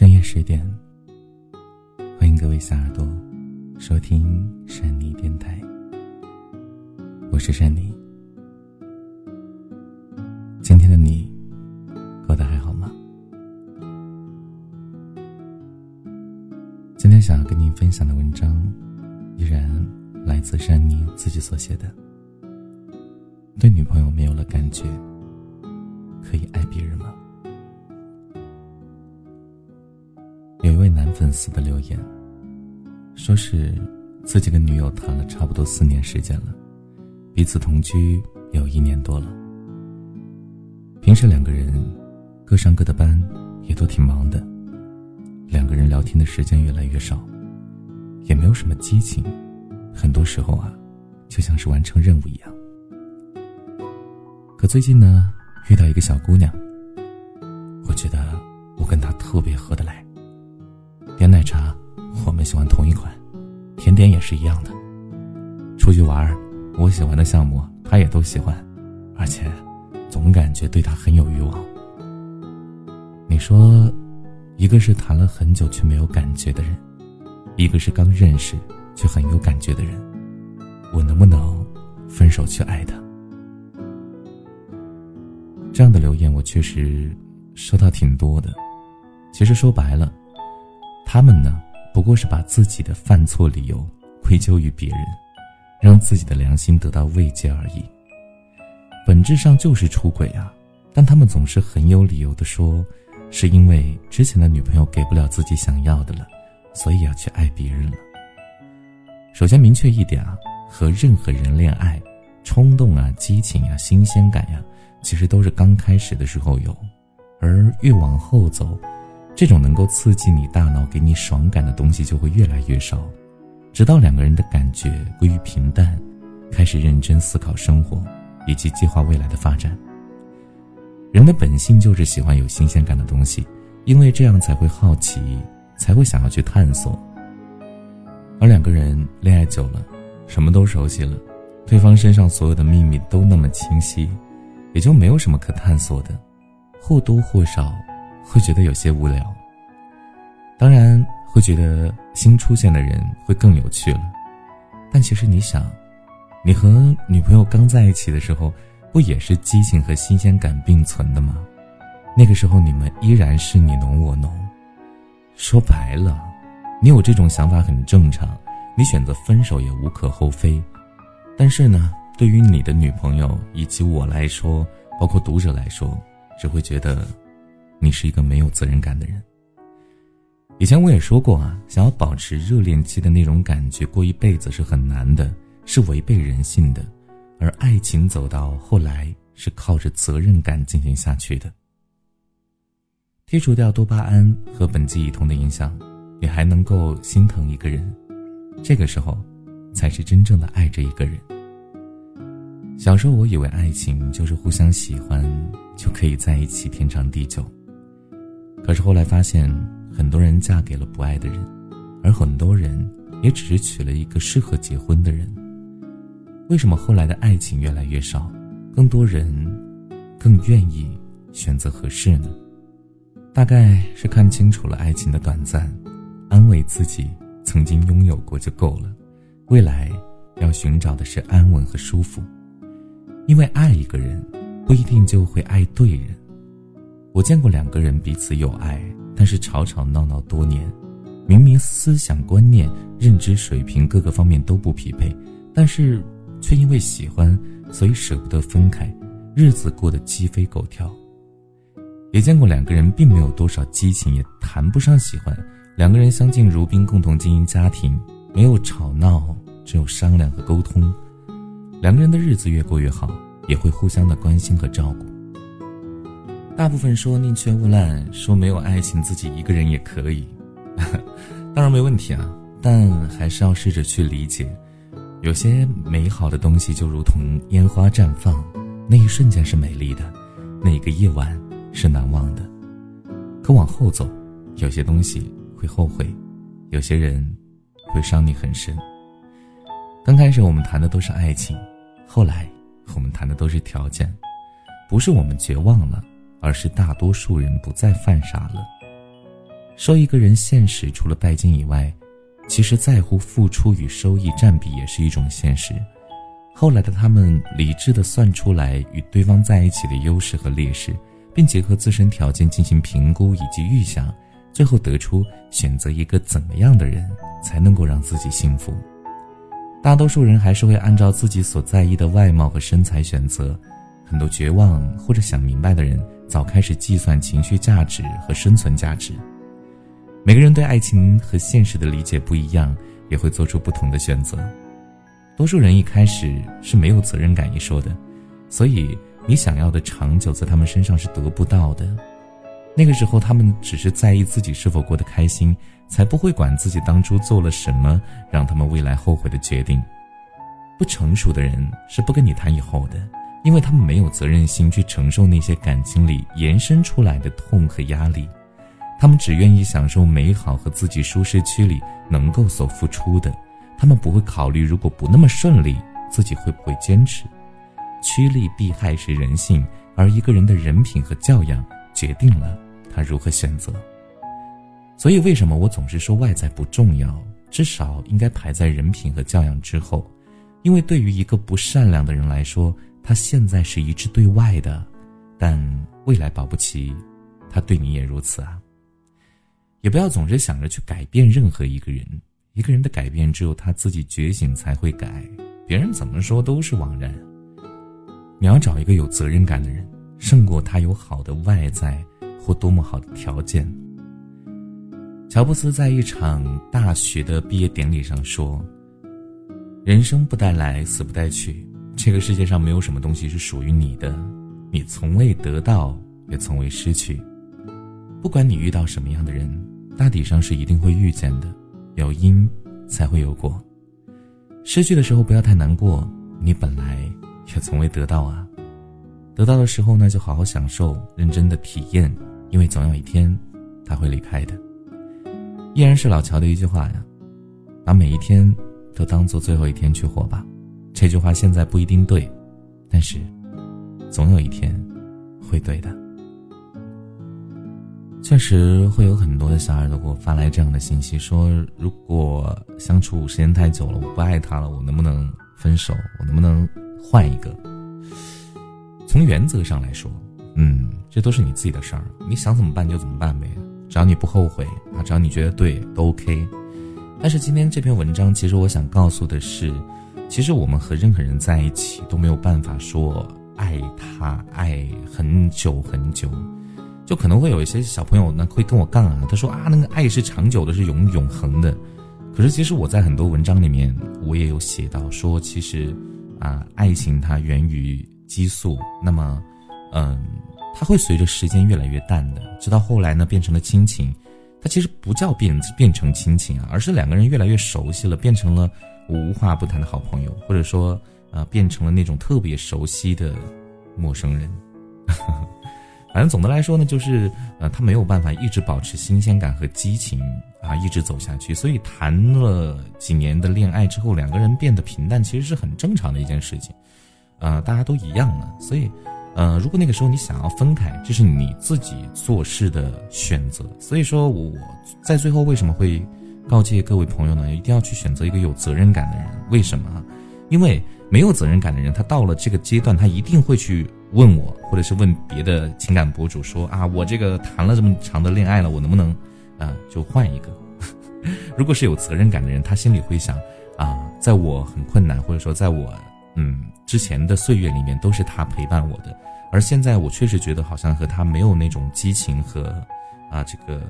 深夜十点，欢迎各位小耳朵收听珊妮电台。我是珊妮。今天的你过得还好吗？今天想要跟您分享的文章，依然来自珊妮自己所写的。对女朋友没有了感觉，可以爱别人吗？有一位男粉丝的留言，说是自己跟女友谈了差不多四年时间了，彼此同居有一年多了。平时两个人各上各的班，也都挺忙的，两个人聊天的时间越来越少，也没有什么激情，很多时候啊，就像是完成任务一样。可最近呢，遇到一个小姑娘，我觉得我跟她特别合得来。点奶茶，我们喜欢同一款，甜点也是一样的。出去玩，我喜欢的项目他也都喜欢，而且总感觉对他很有欲望。你说，一个是谈了很久却没有感觉的人，一个是刚认识却很有感觉的人，我能不能分手去爱他？这样的留言我确实收到挺多的。其实说白了。他们呢，不过是把自己的犯错理由归咎于别人，让自己的良心得到慰藉而已。本质上就是出轨啊！但他们总是很有理由的说，是因为之前的女朋友给不了自己想要的了，所以要去爱别人了。首先明确一点啊，和任何人恋爱，冲动啊、激情啊、新鲜感呀，其实都是刚开始的时候有，而越往后走。这种能够刺激你大脑、给你爽感的东西就会越来越少，直到两个人的感觉归于平淡，开始认真思考生活以及计划未来的发展。人的本性就是喜欢有新鲜感的东西，因为这样才会好奇，才会想要去探索。而两个人恋爱久了，什么都熟悉了，对方身上所有的秘密都那么清晰，也就没有什么可探索的，或多或少。会觉得有些无聊，当然会觉得新出现的人会更有趣了。但其实你想，你和女朋友刚在一起的时候，不也是激情和新鲜感并存的吗？那个时候你们依然是你侬我侬。说白了，你有这种想法很正常，你选择分手也无可厚非。但是呢，对于你的女朋友以及我来说，包括读者来说，只会觉得。你是一个没有责任感的人。以前我也说过啊，想要保持热恋期的那种感觉过一辈子是很难的，是违背人性的。而爱情走到后来是靠着责任感进行下去的。剔除掉多巴胺和苯基乙酮的影响，你还能够心疼一个人，这个时候才是真正的爱着一个人。小时候我以为爱情就是互相喜欢就可以在一起天长地久。可是后来发现，很多人嫁给了不爱的人，而很多人也只是娶了一个适合结婚的人。为什么后来的爱情越来越少，更多人更愿意选择合适呢？大概是看清楚了爱情的短暂，安慰自己曾经拥有过就够了，未来要寻找的是安稳和舒服。因为爱一个人，不一定就会爱对人。我见过两个人彼此有爱，但是吵吵闹闹多年，明明思想观念、认知水平各个方面都不匹配，但是却因为喜欢，所以舍不得分开，日子过得鸡飞狗跳。也见过两个人并没有多少激情，也谈不上喜欢，两个人相敬如宾，共同经营家庭，没有吵闹，只有商量和沟通，两个人的日子越过越好，也会互相的关心和照顾。大部分说宁缺毋滥，说没有爱情自己一个人也可以，当然没问题啊，但还是要试着去理解，有些美好的东西就如同烟花绽放，那一瞬间是美丽的，那个夜晚是难忘的，可往后走，有些东西会后悔，有些人会伤你很深。刚开始我们谈的都是爱情，后来我们谈的都是条件，不是我们绝望了。而是大多数人不再犯傻了。说一个人现实除了拜金以外，其实在乎付出与收益占比也是一种现实。后来的他们理智的算出来与对方在一起的优势和劣势，并结合自身条件进行评估以及预想，最后得出选择一个怎么样的人才能够让自己幸福。大多数人还是会按照自己所在意的外貌和身材选择。很多绝望或者想明白的人，早开始计算情绪价值和生存价值。每个人对爱情和现实的理解不一样，也会做出不同的选择。多数人一开始是没有责任感一说的，所以你想要的长久在他们身上是得不到的。那个时候，他们只是在意自己是否过得开心，才不会管自己当初做了什么让他们未来后悔的决定。不成熟的人是不跟你谈以后的，因为他们没有责任心去承受那些感情里延伸出来的痛和压力。他们只愿意享受美好和自己舒适区里能够所付出的。他们不会考虑，如果不那么顺利，自己会不会坚持？趋利避害是人性，而一个人的人品和教养决定了他如何选择。所以，为什么我总是说外在不重要，至少应该排在人品和教养之后？因为对于一个不善良的人来说，他现在是一致对外的，但未来保不齐，他对你也如此啊。也不要总是想着去改变任何一个人。一个人的改变，只有他自己觉醒才会改，别人怎么说都是枉然。你要找一个有责任感的人，胜过他有好的外在或多么好的条件。乔布斯在一场大学的毕业典礼上说：“人生不带来，死不带去。这个世界上没有什么东西是属于你的，你从未得到，也从未失去。不管你遇到什么样的人，大体上是一定会遇见的。”有因，才会有果。失去的时候不要太难过，你本来也从未得到啊。得到的时候呢，就好好享受，认真的体验，因为总有一天，他会离开的。依然是老乔的一句话呀，把每一天都当做最后一天去活吧。这句话现在不一定对，但是，总有一天，会对的。确实会有很多的小耳朵给我发来这样的信息，说如果相处时间太久了，我不爱他了，我能不能分手？我能不能换一个？从原则上来说，嗯，这都是你自己的事儿，你想怎么办就怎么办呗，只要你不后悔啊，只要你觉得对，都 OK。但是今天这篇文章，其实我想告诉的是，其实我们和任何人在一起都没有办法说爱他爱很久很久。就可能会有一些小朋友呢会跟我杠啊，他说啊那个爱是长久的，是永永恒的。可是其实我在很多文章里面我也有写到说，其实啊爱情它源于激素，那么嗯它会随着时间越来越淡的，直到后来呢变成了亲情。它其实不叫变变成亲情啊，而是两个人越来越熟悉了，变成了无话不谈的好朋友，或者说呃变成了那种特别熟悉的陌生人。反正总的来说呢，就是呃，他没有办法一直保持新鲜感和激情啊，一直走下去。所以谈了几年的恋爱之后，两个人变得平淡，其实是很正常的一件事情。呃，大家都一样的。所以，呃，如果那个时候你想要分开，这是你自己做事的选择。所以说，我在最后为什么会告诫各位朋友呢？一定要去选择一个有责任感的人。为什么？因为没有责任感的人，他到了这个阶段，他一定会去。问我，或者是问别的情感博主说啊，我这个谈了这么长的恋爱了，我能不能，啊，就换一个？如果是有责任感的人，他心里会想啊，在我很困难，或者说在我嗯之前的岁月里面，都是他陪伴我的，而现在我确实觉得好像和他没有那种激情和啊这个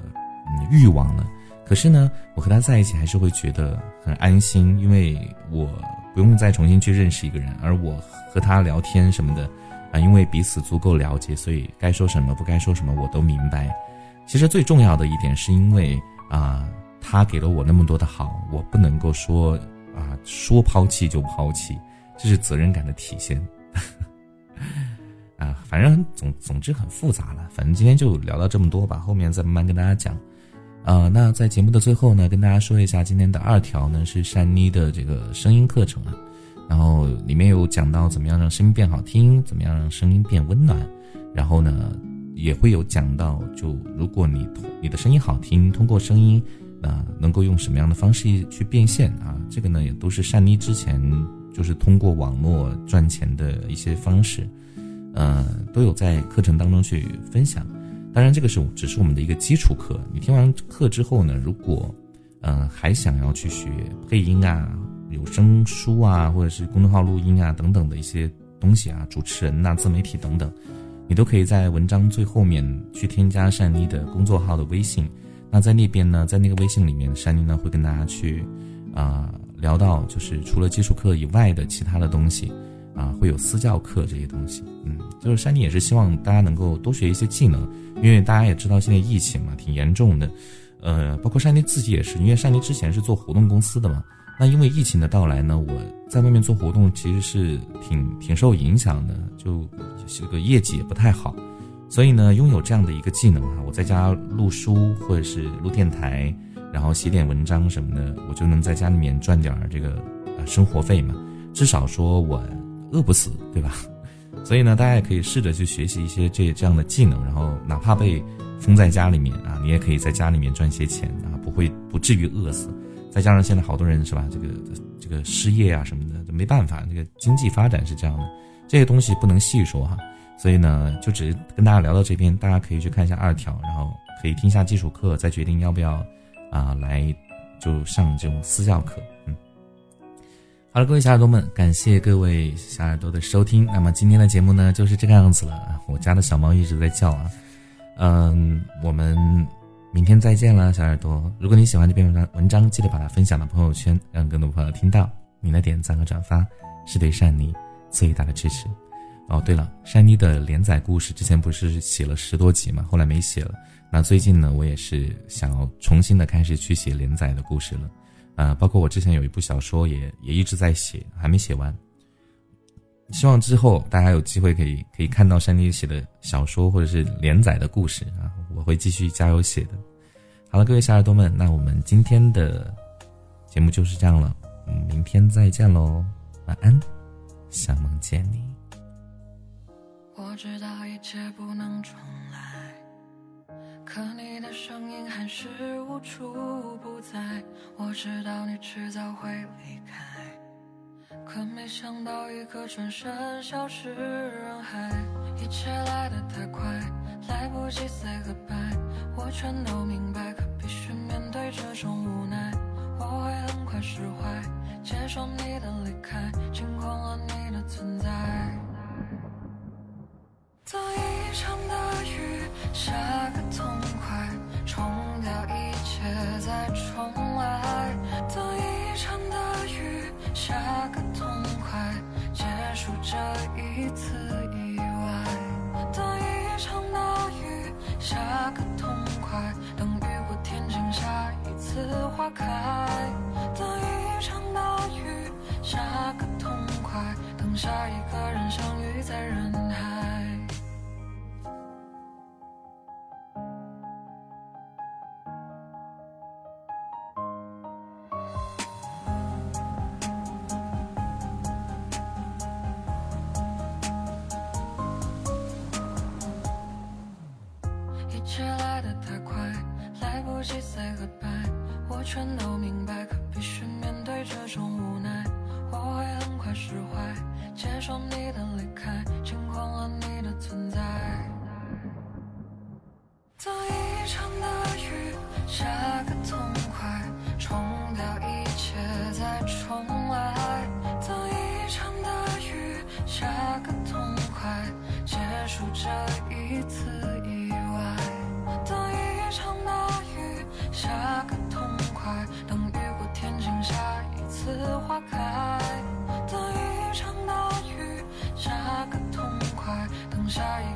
嗯欲望了。可是呢，我和他在一起还是会觉得很安心，因为我不用再重新去认识一个人，而我和他聊天什么的。啊，因为彼此足够了解，所以该说什么不该说什么我都明白。其实最重要的一点是因为啊，他给了我那么多的好，我不能够说啊说抛弃就抛弃，这是责任感的体现。啊，反正总总之很复杂了。反正今天就聊到这么多吧，后面再慢慢跟大家讲。啊，那在节目的最后呢，跟大家说一下，今天的二条呢是善妮的这个声音课程啊。然后里面有讲到怎么样让声音变好听，怎么样让声音变温暖，然后呢，也会有讲到，就如果你你的声音好听，通过声音啊，能够用什么样的方式去变现啊？这个呢，也都是善妮之前就是通过网络赚钱的一些方式，呃，都有在课程当中去分享。当然，这个是只是我们的一个基础课。你听完课之后呢，如果嗯还想要去学配音啊、有声书啊，或者是公众号录音啊等等的一些东西啊，主持人呐、自媒体等等。你都可以在文章最后面去添加善妮的工作号的微信，那在那边呢，在那个微信里面，善妮呢会跟大家去，啊聊到就是除了基础课以外的其他的东西，啊会有私教课这些东西，嗯，就是善妮也是希望大家能够多学一些技能，因为大家也知道现在疫情嘛挺严重的，呃，包括善妮自己也是，因为善妮之前是做活动公司的嘛。那因为疫情的到来呢，我在外面做活动其实是挺挺受影响的，就这个业绩也不太好，所以呢，拥有这样的一个技能啊，我在家录书或者是录电台，然后写点文章什么的，我就能在家里面赚点这个呃生活费嘛，至少说我饿不死，对吧？所以呢，大家也可以试着去学习一些这这样的技能，然后哪怕被封在家里面啊，你也可以在家里面赚些钱啊，不会不至于饿死。再加上现在好多人是吧，这个这个失业啊什么的，没办法，这个经济发展是这样的，这些东西不能细说哈。所以呢，就只跟大家聊到这边，大家可以去看一下二条，然后可以听一下基础课，再决定要不要啊来就上这种私教课。嗯，好了，各位小耳朵们，感谢各位小耳朵的收听。那么今天的节目呢就是这个样子了。我家的小猫一直在叫啊，嗯，我们。明天再见了，小耳朵。如果你喜欢这篇文章，文章记得把它分享到朋友圈，让更多朋友听到。你的点赞和转发是对善妮最大的支持。哦，对了，善妮的连载故事之前不是写了十多集嘛，后来没写了。那最近呢，我也是想要重新的开始去写连载的故事了。啊，包括我之前有一部小说也也一直在写，还没写完。希望之后大家有机会可以可以看到山妮写的小说或者是连载的故事啊，我会继续加油写的。好了，各位小耳朵们，那我们今天的节目就是这样了，嗯，明天再见喽，晚安，想梦见你。我知道一切不能重来，可你的声音还是无处不在。我知道你迟早会离开。可没想到，一个转身，消失人海。一切来得太快，来不及 say goodbye。我全都明白，可必须面对这种无奈。我会很快释怀，接受你的离开，清空了你的存在。等一场大雨下个痛快，冲掉一切再重来。等一场大雨下个。痛快，结束这一次意外，等一场大雨下个痛快，等雨过天晴下一次花开，等一场大雨下个痛快，等下一个人相遇在人海。不计赛和败我全都明白可必须面对这种无奈。我会很快释怀接受你的离开。次花开，等一场大雨，下个痛快，等下一。